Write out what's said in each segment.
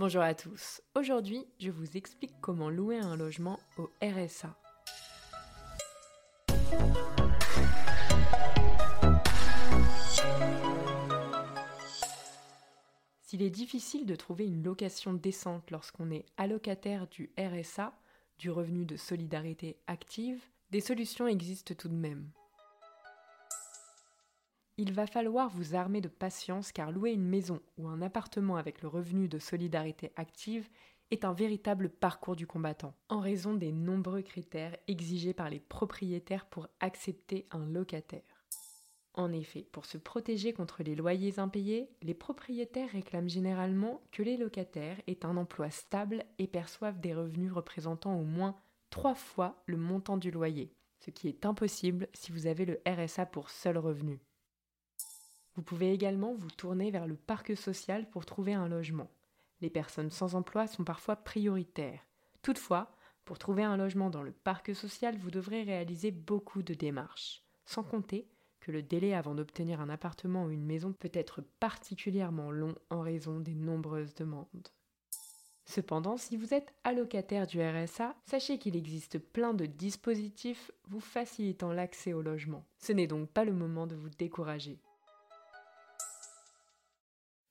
Bonjour à tous. Aujourd'hui, je vous explique comment louer un logement au RSA. S'il est difficile de trouver une location décente lorsqu'on est allocataire du RSA, du revenu de solidarité active, des solutions existent tout de même il va falloir vous armer de patience car louer une maison ou un appartement avec le revenu de solidarité active est un véritable parcours du combattant, en raison des nombreux critères exigés par les propriétaires pour accepter un locataire. En effet, pour se protéger contre les loyers impayés, les propriétaires réclament généralement que les locataires aient un emploi stable et perçoivent des revenus représentant au moins trois fois le montant du loyer, ce qui est impossible si vous avez le RSA pour seul revenu. Vous pouvez également vous tourner vers le parc social pour trouver un logement. Les personnes sans emploi sont parfois prioritaires. Toutefois, pour trouver un logement dans le parc social, vous devrez réaliser beaucoup de démarches. Sans compter que le délai avant d'obtenir un appartement ou une maison peut être particulièrement long en raison des nombreuses demandes. Cependant, si vous êtes allocataire du RSA, sachez qu'il existe plein de dispositifs vous facilitant l'accès au logement. Ce n'est donc pas le moment de vous décourager.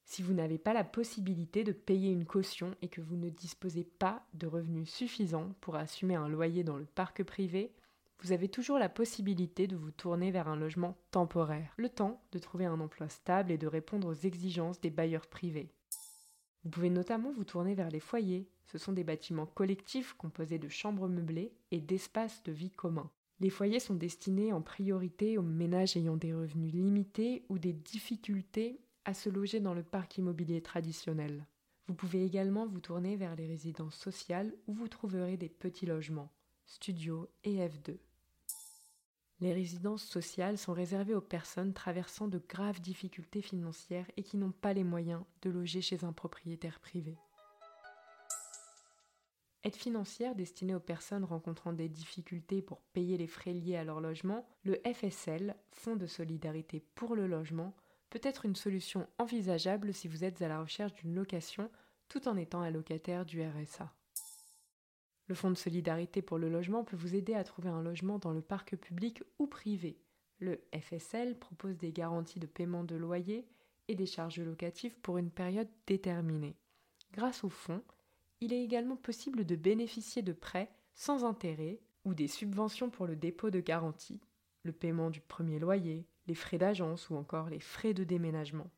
Si vous n'avez pas la possibilité de payer une caution et que vous ne disposez pas de revenus suffisants pour assumer un loyer dans le parc privé, vous avez toujours la possibilité de vous tourner vers un logement temporaire, le temps de trouver un emploi stable et de répondre aux exigences des bailleurs privés. Vous pouvez notamment vous tourner vers les foyers. Ce sont des bâtiments collectifs composés de chambres meublées et d'espaces de vie communs. Les foyers sont destinés en priorité aux ménages ayant des revenus limités ou des difficultés à se loger dans le parc immobilier traditionnel. Vous pouvez également vous tourner vers les résidences sociales où vous trouverez des petits logements, studios et F2. Les résidences sociales sont réservées aux personnes traversant de graves difficultés financières et qui n'ont pas les moyens de loger chez un propriétaire privé. Aide financière destinée aux personnes rencontrant des difficultés pour payer les frais liés à leur logement, le FSL, Fonds de solidarité pour le logement, peut être une solution envisageable si vous êtes à la recherche d'une location tout en étant allocataire du RSA. Le Fonds de solidarité pour le logement peut vous aider à trouver un logement dans le parc public ou privé. Le FSL propose des garanties de paiement de loyer et des charges locatives pour une période déterminée. Grâce au fonds, il est également possible de bénéficier de prêts sans intérêt ou des subventions pour le dépôt de garantie, le paiement du premier loyer, les frais d'agence ou encore les frais de déménagement.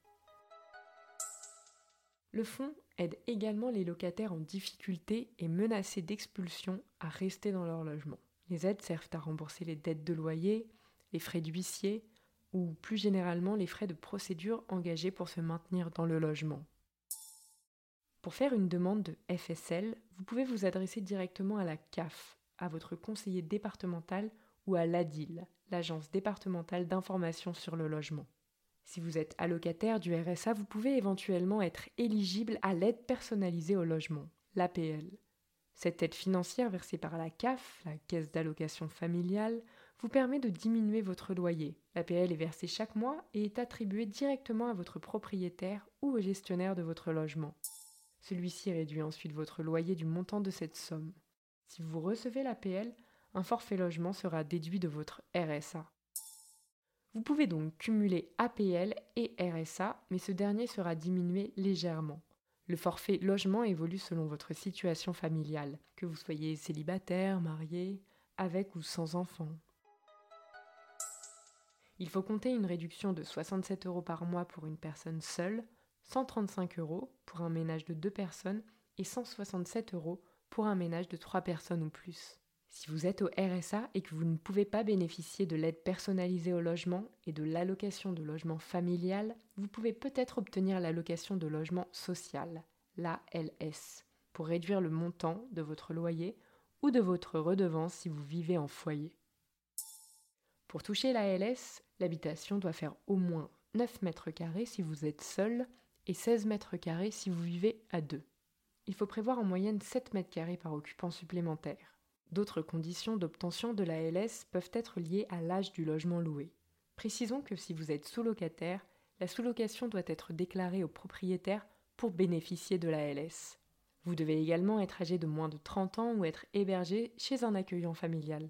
Le fonds aide également les locataires en difficulté et menacés d'expulsion à rester dans leur logement. Les aides servent à rembourser les dettes de loyer, les frais d'huissier ou plus généralement les frais de procédure engagés pour se maintenir dans le logement. Pour faire une demande de FSL, vous pouvez vous adresser directement à la CAF, à votre conseiller départemental ou à l'ADIL, l'Agence départementale d'information sur le logement. Si vous êtes allocataire du RSA, vous pouvez éventuellement être éligible à l'aide personnalisée au logement, l'APL. Cette aide financière versée par la CAF, la Caisse d'allocation familiale, vous permet de diminuer votre loyer. L'APL est versée chaque mois et est attribuée directement à votre propriétaire ou au gestionnaire de votre logement. Celui-ci réduit ensuite votre loyer du montant de cette somme. Si vous recevez l'APL, un forfait logement sera déduit de votre RSA. Vous pouvez donc cumuler APL et RSA, mais ce dernier sera diminué légèrement. Le forfait logement évolue selon votre situation familiale, que vous soyez célibataire, marié, avec ou sans enfant. Il faut compter une réduction de 67 euros par mois pour une personne seule, 135 euros pour un ménage de deux personnes et 167 euros pour un ménage de trois personnes ou plus. Si vous êtes au RSA et que vous ne pouvez pas bénéficier de l'aide personnalisée au logement et de l'allocation de logement familial, vous pouvez peut-être obtenir l'allocation de logement social, l'ALS, pour réduire le montant de votre loyer ou de votre redevance si vous vivez en foyer. Pour toucher l'ALS, l'habitation doit faire au moins 9 mètres carrés si vous êtes seul et 16 mètres carrés si vous vivez à deux. Il faut prévoir en moyenne 7 mètres carrés par occupant supplémentaire. D'autres conditions d'obtention de la LS peuvent être liées à l'âge du logement loué. Précisons que si vous êtes sous-locataire, la sous-location doit être déclarée au propriétaire pour bénéficier de la LS. Vous devez également être âgé de moins de 30 ans ou être hébergé chez un accueillant familial.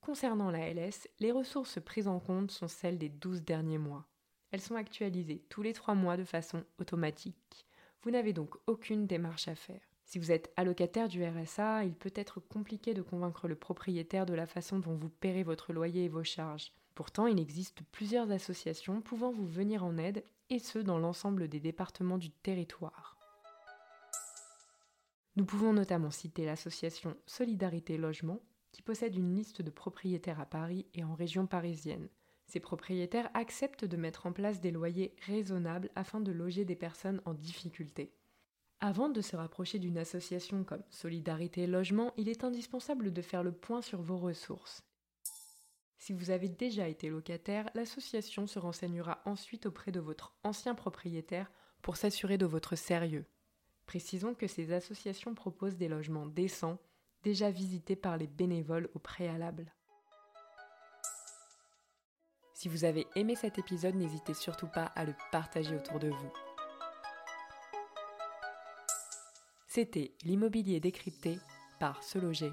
Concernant la LS, les ressources prises en compte sont celles des 12 derniers mois. Elles sont actualisées tous les 3 mois de façon automatique. Vous n'avez donc aucune démarche à faire. Si vous êtes allocataire du RSA, il peut être compliqué de convaincre le propriétaire de la façon dont vous paierez votre loyer et vos charges. Pourtant, il existe plusieurs associations pouvant vous venir en aide, et ce dans l'ensemble des départements du territoire. Nous pouvons notamment citer l'association Solidarité Logement, qui possède une liste de propriétaires à Paris et en région parisienne. Ces propriétaires acceptent de mettre en place des loyers raisonnables afin de loger des personnes en difficulté. Avant de se rapprocher d'une association comme Solidarité Logement, il est indispensable de faire le point sur vos ressources. Si vous avez déjà été locataire, l'association se renseignera ensuite auprès de votre ancien propriétaire pour s'assurer de votre sérieux. Précisons que ces associations proposent des logements décents, déjà visités par les bénévoles au préalable. Si vous avez aimé cet épisode, n'hésitez surtout pas à le partager autour de vous. C'était l'immobilier décrypté par Se Loger.